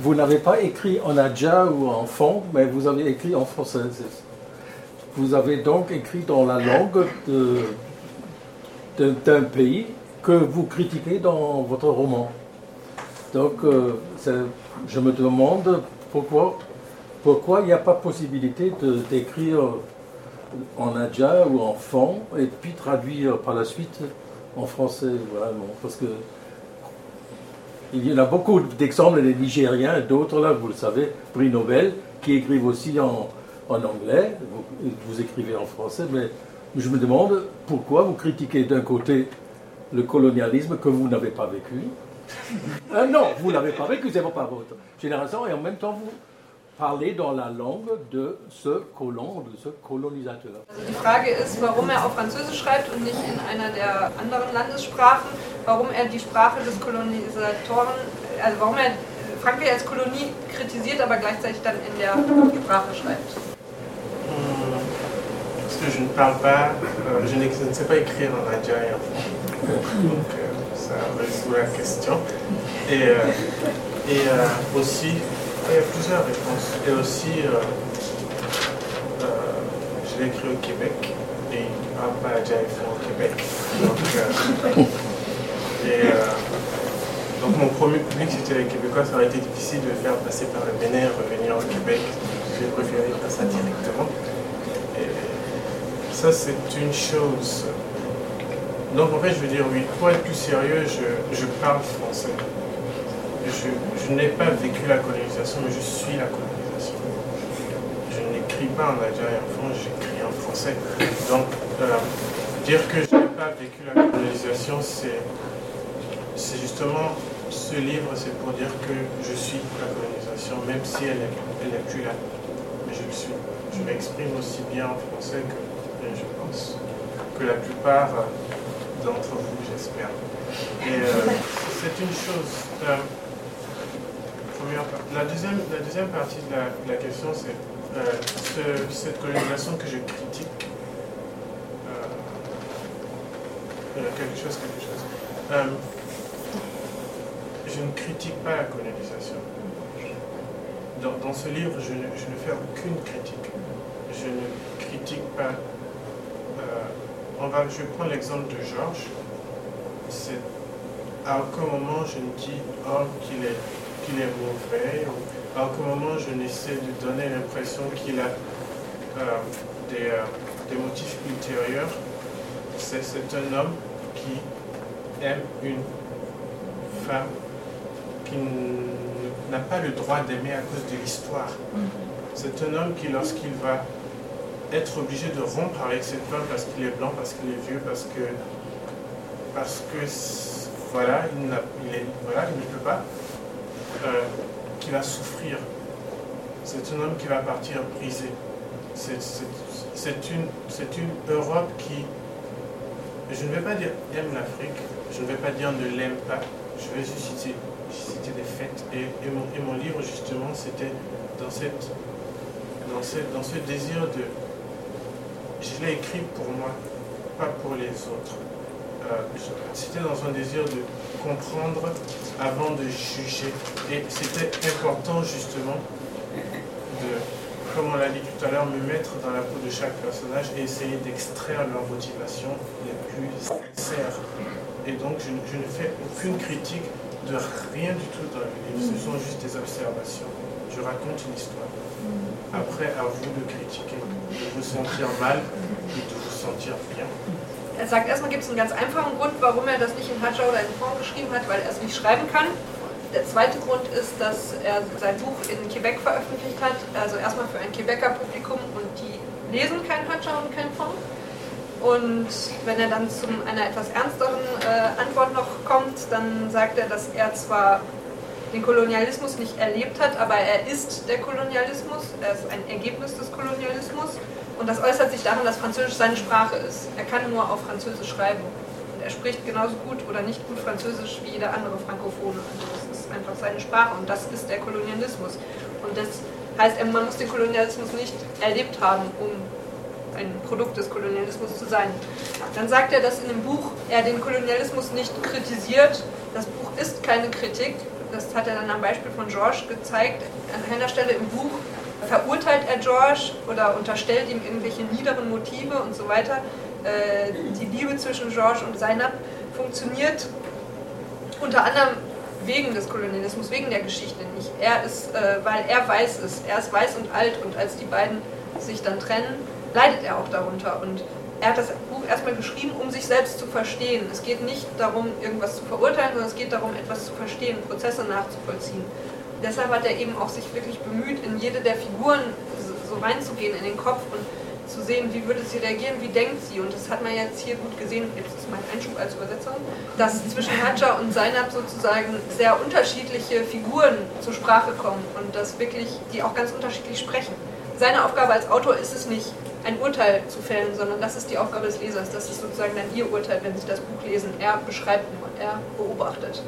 vous n'avez pas écrit en adja ou en fond, mais vous avez écrit en français. Vous avez donc écrit dans la langue d'un pays que vous critiquez dans votre roman. Donc, euh, je me demande pourquoi, pourquoi il n'y a pas possibilité d'écrire en adja ou en fond et puis traduire par la suite en français. Voilà, parce que il y en a beaucoup d'exemples des Nigériens d'autres, là, vous le savez, prix Nobel, qui écrivent aussi en, anglais, vous, écrivez en français, mais je me demande pourquoi vous critiquez d'un côté le colonialisme que vous n'avez pas vécu. Ah non, vous n'avez pas vécu, c'est pas votre génération, et en même temps, vous, parler dans la langue de ce colon, de ce colonisateur. Die Frage ist, warum er auf Französisch schreibt und nicht in einer der anderen Landessprachen, warum er die Sprache des Kolonisatoren, also warum er Frankreich als Kolonie kritisiert, aber gleichzeitig dann in der Sprache schreibt. Parce que je ne parle pas, euh, je, ne sais pas écrire en algérien. Donc euh, ça résout la question. Et, euh, et euh, aussi, il y a plusieurs réponses. Et aussi, euh, euh, je l'ai écrit au Québec et il ne parle pas déjà au Québec. Donc, euh, et, donc mon premier public c'était les Québécois, ça aurait été difficile de faire passer par le Bénin, revenir au Québec. J'ai préféré faire ça directement. Et ça c'est une chose. Donc en fait je veux dire oui, pour être plus sérieux, je, je parle français je, n'ai pas vécu la colonisation, mais je suis la colonisation. Je n'écris pas en algérien en j'écris en français. Donc, euh, dire que je n'ai pas vécu la colonisation, c'est justement ce livre, c'est pour dire que je suis la colonisation, même si elle n'est plus là. Mais je le suis. Je m'exprime aussi bien en français que, je pense, que la plupart d'entre vous, j'espère. Et euh, c'est une chose. Euh, la deuxième, la deuxième partie de la, question, c'est euh, cette colonisation que je critique. Euh, quelque chose, quelque chose. Euh, je ne critique pas la colonisation. Dans, ce livre, je ne, fais aucune critique. Je ne critique pas. on va, je prends l'exemple de Georges. À aucun moment je ne dis oh, qu'il est qu'il est mauvais. À aucun moment je n'essaie de donner l'impression qu'il a euh, des, euh, des, motifs ultérieurs. C'est un homme qui aime une femme qui n'a pas le droit d'aimer à cause de l'histoire. C'est un homme qui, lorsqu'il va être obligé de rompre avec cette femme parce qu'il est blanc, parce qu'il est vieux, parce que, parce que voilà, il, ne peut pas, euh, qui va souffrir. C'est un homme qui va partir brisé. C'est une, une Europe qui, je ne vais pas dire aime l'Afrique, je ne vais pas dire ne l'aime pas, je vais juste citer, des faits. Et, et, mon, et, mon, livre, justement, c'était dans, cette, dans, cette, dans ce désir de... Je l'ai écrit pour moi, pas pour les autres. Euh, c'était dans un désir de comprendre avant de juger. Et c'était important justement de, comme on l'a dit tout à l'heure, me mettre dans la peau de chaque personnage et essayer d'extraire leurs motivations les plus sincères. Et donc je, ne fais aucune critique de rien du tout dans le livre, ce sont juste des observations. Je raconte une histoire. Après, à vous de critiquer, de vous sentir mal ou de vous sentir bien. Er sagt, erstmal gibt es einen ganz einfachen Grund, warum er das nicht in Hadja oder in Form geschrieben hat, weil er es nicht schreiben kann. Der zweite Grund ist, dass er sein Buch in Quebec veröffentlicht hat, also erstmal für ein Quebecer Publikum und die lesen kein Hadja und kein Fond. Und wenn er dann zu einer etwas ernsteren äh, Antwort noch kommt, dann sagt er, dass er zwar den Kolonialismus nicht erlebt hat, aber er ist der Kolonialismus, er ist ein Ergebnis des Kolonialismus und das äußert sich darin, dass Französisch seine Sprache ist. Er kann nur auf Französisch schreiben. Und er spricht genauso gut oder nicht gut Französisch wie jeder andere Frankophone. Also das ist einfach seine Sprache und das ist der Kolonialismus. Und das heißt, man muss den Kolonialismus nicht erlebt haben, um Produkt des Kolonialismus zu sein. Dann sagt er, dass in dem Buch er den Kolonialismus nicht kritisiert. Das Buch ist keine Kritik, das hat er dann am Beispiel von George gezeigt, an einer Stelle im Buch verurteilt er George oder unterstellt ihm irgendwelche niederen Motive und so weiter. Äh, die Liebe zwischen George und Zainab funktioniert unter anderem wegen des Kolonialismus, wegen der Geschichte nicht. Er ist, äh, weil er weiß es, er ist weiß und alt und als die beiden sich dann trennen, leidet er auch darunter und er hat das Buch erstmal geschrieben, um sich selbst zu verstehen. Es geht nicht darum, irgendwas zu verurteilen, sondern es geht darum, etwas zu verstehen, Prozesse nachzuvollziehen. Deshalb hat er eben auch sich wirklich bemüht, in jede der Figuren so reinzugehen, in den Kopf und zu sehen, wie würde sie reagieren, wie denkt sie. Und das hat man jetzt hier gut gesehen, jetzt ist mein Einschub als Übersetzung, dass zwischen Hadja und Zainab sozusagen sehr unterschiedliche Figuren zur Sprache kommen und dass wirklich, die auch ganz unterschiedlich sprechen. Seine Aufgabe als Autor ist es nicht, ein Urteil zu fällen, sondern das ist die Aufgabe des Lesers. Das ist sozusagen dann ihr Urteil, wenn Sie das Buch lesen. Er beschreibt nur, er beobachtet.